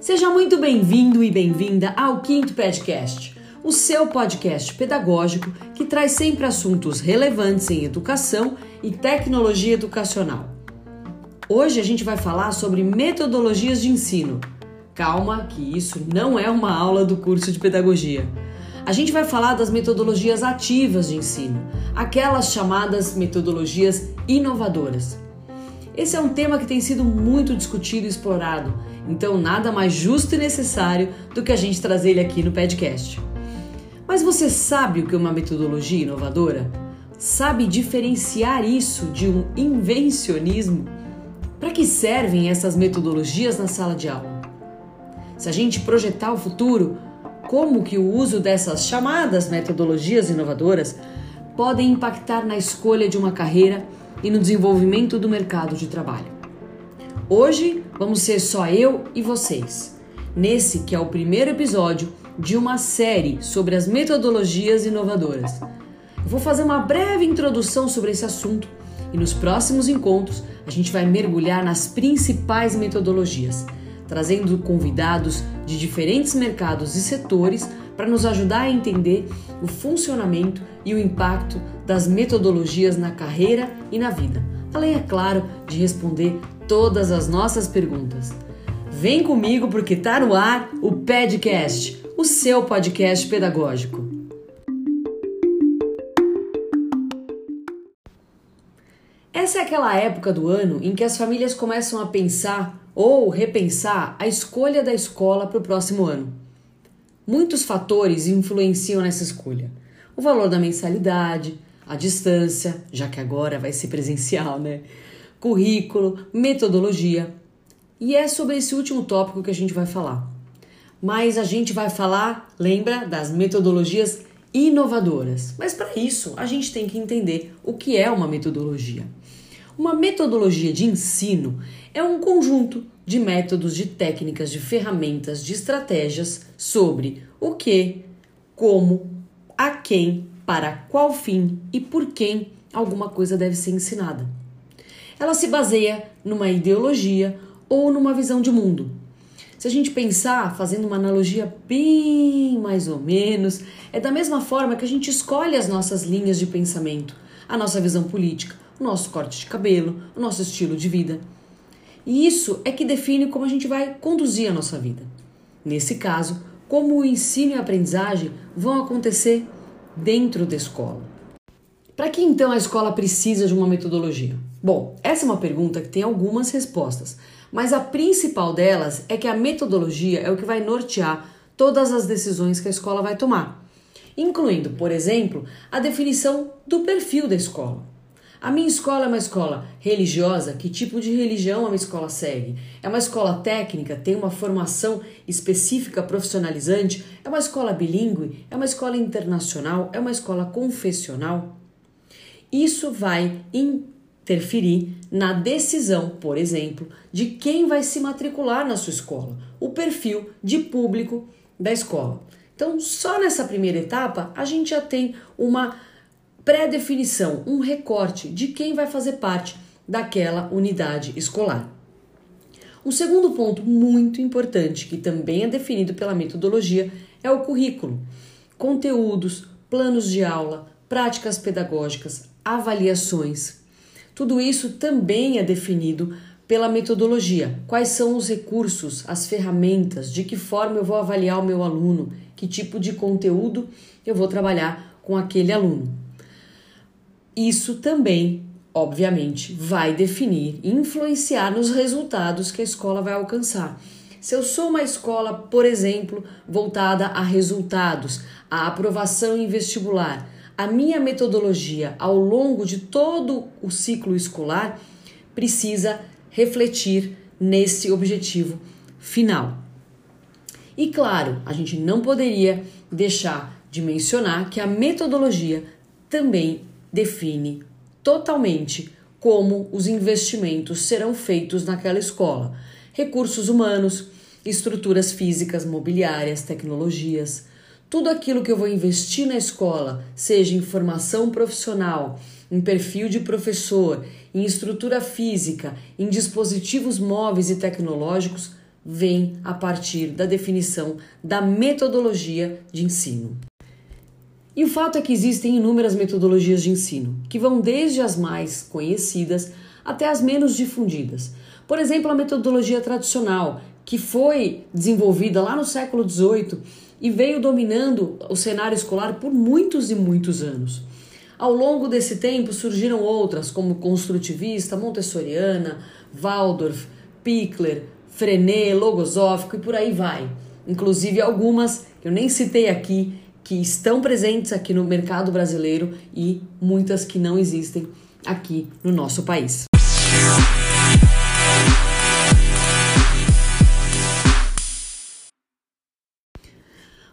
Seja muito bem-vindo e bem-vinda ao Quinto Podcast, o seu podcast pedagógico que traz sempre assuntos relevantes em educação e tecnologia educacional. Hoje a gente vai falar sobre metodologias de ensino. Calma, que isso não é uma aula do curso de pedagogia. A gente vai falar das metodologias ativas de ensino, aquelas chamadas metodologias inovadoras. Esse é um tema que tem sido muito discutido e explorado, então nada mais justo e necessário do que a gente trazer ele aqui no podcast. Mas você sabe o que é uma metodologia inovadora? Sabe diferenciar isso de um invencionismo? Para que servem essas metodologias na sala de aula? Se a gente projetar o futuro, como que o uso dessas chamadas metodologias inovadoras podem impactar na escolha de uma carreira e no desenvolvimento do mercado de trabalho. Hoje vamos ser só eu e vocês, nesse que é o primeiro episódio de uma série sobre as metodologias inovadoras. Eu vou fazer uma breve introdução sobre esse assunto e nos próximos encontros a gente vai mergulhar nas principais metodologias, trazendo convidados de diferentes mercados e setores para nos ajudar a entender o funcionamento e o impacto das metodologias na carreira e na vida, além, é claro, de responder todas as nossas perguntas. Vem comigo porque está no ar o podcast, o seu podcast pedagógico. Essa é aquela época do ano em que as famílias começam a pensar ou repensar a escolha da escola para o próximo ano. Muitos fatores influenciam nessa escolha. O valor da mensalidade, a distância, já que agora vai ser presencial, né? Currículo, metodologia. E é sobre esse último tópico que a gente vai falar. Mas a gente vai falar, lembra, das metodologias inovadoras. Mas para isso, a gente tem que entender o que é uma metodologia. Uma metodologia de ensino é um conjunto de métodos, de técnicas, de ferramentas, de estratégias sobre o que, como, a quem, para qual fim e por quem alguma coisa deve ser ensinada. Ela se baseia numa ideologia ou numa visão de mundo. Se a gente pensar, fazendo uma analogia bem mais ou menos, é da mesma forma que a gente escolhe as nossas linhas de pensamento, a nossa visão política, o nosso corte de cabelo, o nosso estilo de vida. E isso é que define como a gente vai conduzir a nossa vida. Nesse caso, como o ensino e a aprendizagem vão acontecer dentro da escola. Para que então a escola precisa de uma metodologia? Bom, essa é uma pergunta que tem algumas respostas, mas a principal delas é que a metodologia é o que vai nortear todas as decisões que a escola vai tomar, incluindo, por exemplo, a definição do perfil da escola. A minha escola é uma escola religiosa? Que tipo de religião a minha escola segue? É uma escola técnica? Tem uma formação específica profissionalizante? É uma escola bilíngue? É uma escola internacional? É uma escola confessional? Isso vai interferir na decisão, por exemplo, de quem vai se matricular na sua escola, o perfil de público da escola. Então, só nessa primeira etapa, a gente já tem uma pré-definição, um recorte de quem vai fazer parte daquela unidade escolar. Um segundo ponto muito importante, que também é definido pela metodologia, é o currículo. Conteúdos, planos de aula, práticas pedagógicas, avaliações. Tudo isso também é definido pela metodologia. Quais são os recursos, as ferramentas, de que forma eu vou avaliar o meu aluno, que tipo de conteúdo eu vou trabalhar com aquele aluno. Isso também, obviamente, vai definir influenciar nos resultados que a escola vai alcançar. Se eu sou uma escola, por exemplo, voltada a resultados, a aprovação em vestibular, a minha metodologia ao longo de todo o ciclo escolar precisa refletir nesse objetivo final. E claro, a gente não poderia deixar de mencionar que a metodologia também define totalmente como os investimentos serão feitos naquela escola. Recursos humanos, estruturas físicas, mobiliárias, tecnologias. tudo aquilo que eu vou investir na escola, seja em formação profissional, em perfil de professor, em estrutura física, em dispositivos móveis e tecnológicos, vem a partir da definição da metodologia de ensino. E o fato é que existem inúmeras metodologias de ensino, que vão desde as mais conhecidas até as menos difundidas. Por exemplo, a metodologia tradicional, que foi desenvolvida lá no século XVIII e veio dominando o cenário escolar por muitos e muitos anos. Ao longo desse tempo surgiram outras, como construtivista, montessoriana, Waldorf, Pickler, Frenet, logosófico e por aí vai. Inclusive algumas que eu nem citei aqui, que estão presentes aqui no mercado brasileiro e muitas que não existem aqui no nosso país.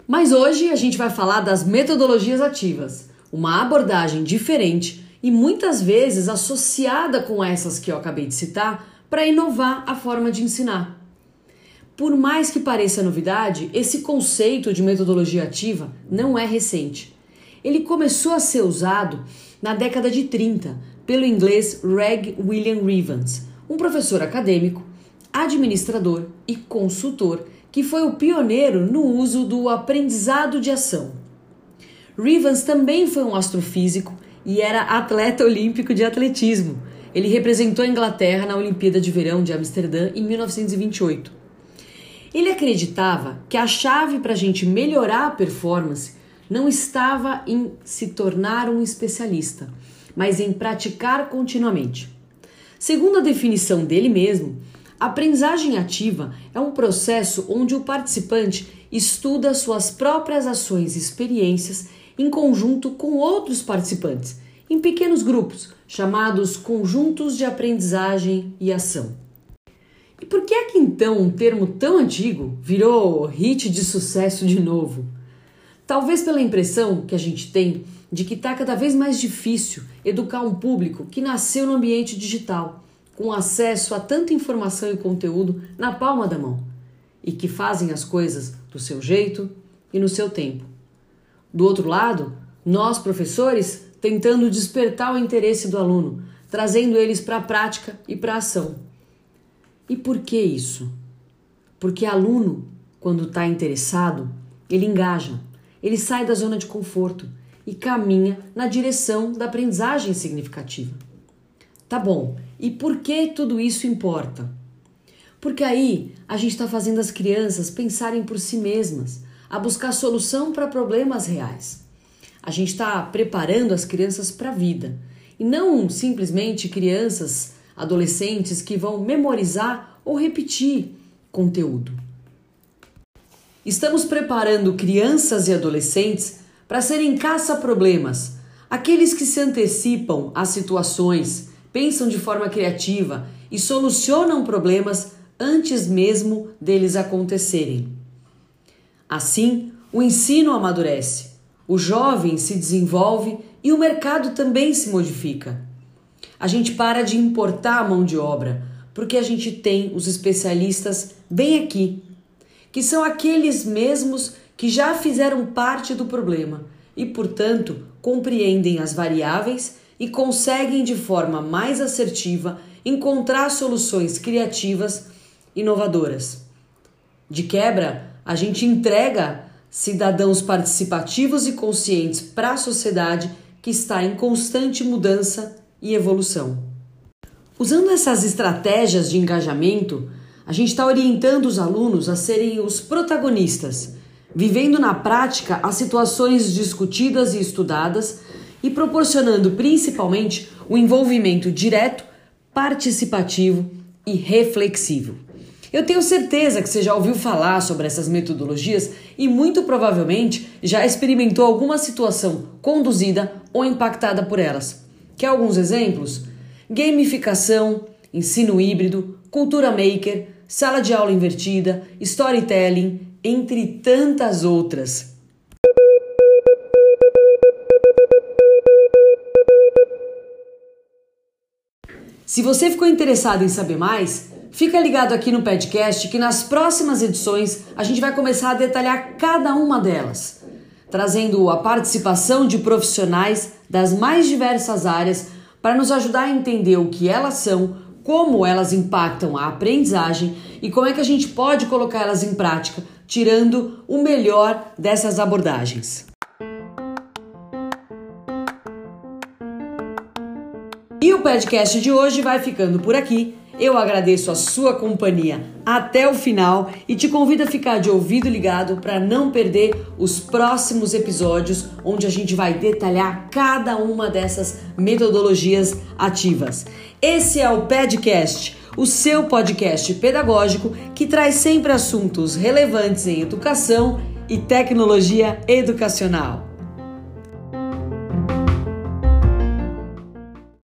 Mas hoje a gente vai falar das metodologias ativas, uma abordagem diferente e muitas vezes associada com essas que eu acabei de citar para inovar a forma de ensinar. Por mais que pareça novidade, esse conceito de metodologia ativa não é recente. Ele começou a ser usado na década de 30 pelo inglês Reg William Rivens, um professor acadêmico, administrador e consultor que foi o pioneiro no uso do aprendizado de ação. Rivens também foi um astrofísico e era atleta olímpico de atletismo ele representou a Inglaterra na Olimpíada de Verão de Amsterdã em 1928. Ele acreditava que a chave para a gente melhorar a performance não estava em se tornar um especialista, mas em praticar continuamente. Segundo a definição dele mesmo, a aprendizagem ativa é um processo onde o participante estuda suas próprias ações e experiências em conjunto com outros participantes em pequenos grupos, chamados conjuntos de aprendizagem e ação. Por que é que então um termo tão antigo virou hit de sucesso de novo? Talvez pela impressão que a gente tem de que está cada vez mais difícil educar um público que nasceu no ambiente digital, com acesso a tanta informação e conteúdo na palma da mão, e que fazem as coisas do seu jeito e no seu tempo. Do outro lado, nós, professores, tentando despertar o interesse do aluno, trazendo eles para a prática e para a ação. E por que isso? Porque aluno, quando está interessado, ele engaja, ele sai da zona de conforto e caminha na direção da aprendizagem significativa. Tá bom, e por que tudo isso importa? Porque aí a gente está fazendo as crianças pensarem por si mesmas, a buscar solução para problemas reais. A gente está preparando as crianças para a vida e não simplesmente crianças, adolescentes que vão memorizar ou repetir conteúdo. Estamos preparando crianças e adolescentes para serem caça-problemas, aqueles que se antecipam às situações, pensam de forma criativa e solucionam problemas antes mesmo deles acontecerem. Assim, o ensino amadurece o jovem se desenvolve e o mercado também se modifica. A gente para de importar a mão de obra, porque a gente tem os especialistas bem aqui, que são aqueles mesmos que já fizeram parte do problema e, portanto, compreendem as variáveis e conseguem de forma mais assertiva encontrar soluções criativas inovadoras. De quebra, a gente entrega cidadãos participativos e conscientes para a sociedade que está em constante mudança e evolução. Usando essas estratégias de engajamento, a gente está orientando os alunos a serem os protagonistas, vivendo na prática as situações discutidas e estudadas e proporcionando principalmente o envolvimento direto, participativo e reflexivo. Eu tenho certeza que você já ouviu falar sobre essas metodologias e muito provavelmente já experimentou alguma situação conduzida ou impactada por elas. Quer alguns exemplos? Gamificação, ensino híbrido, cultura maker, sala de aula invertida, storytelling, entre tantas outras. Se você ficou interessado em saber mais, Fica ligado aqui no podcast que nas próximas edições a gente vai começar a detalhar cada uma delas. trazendo a participação de profissionais das mais diversas áreas para nos ajudar a entender o que elas são, como elas impactam a aprendizagem e como é que a gente pode colocar elas em prática, tirando o melhor dessas abordagens. E o podcast de hoje vai ficando por aqui. Eu agradeço a sua companhia até o final e te convido a ficar de ouvido ligado para não perder os próximos episódios onde a gente vai detalhar cada uma dessas metodologias ativas. Esse é o Podcast, o seu podcast pedagógico que traz sempre assuntos relevantes em educação e tecnologia educacional.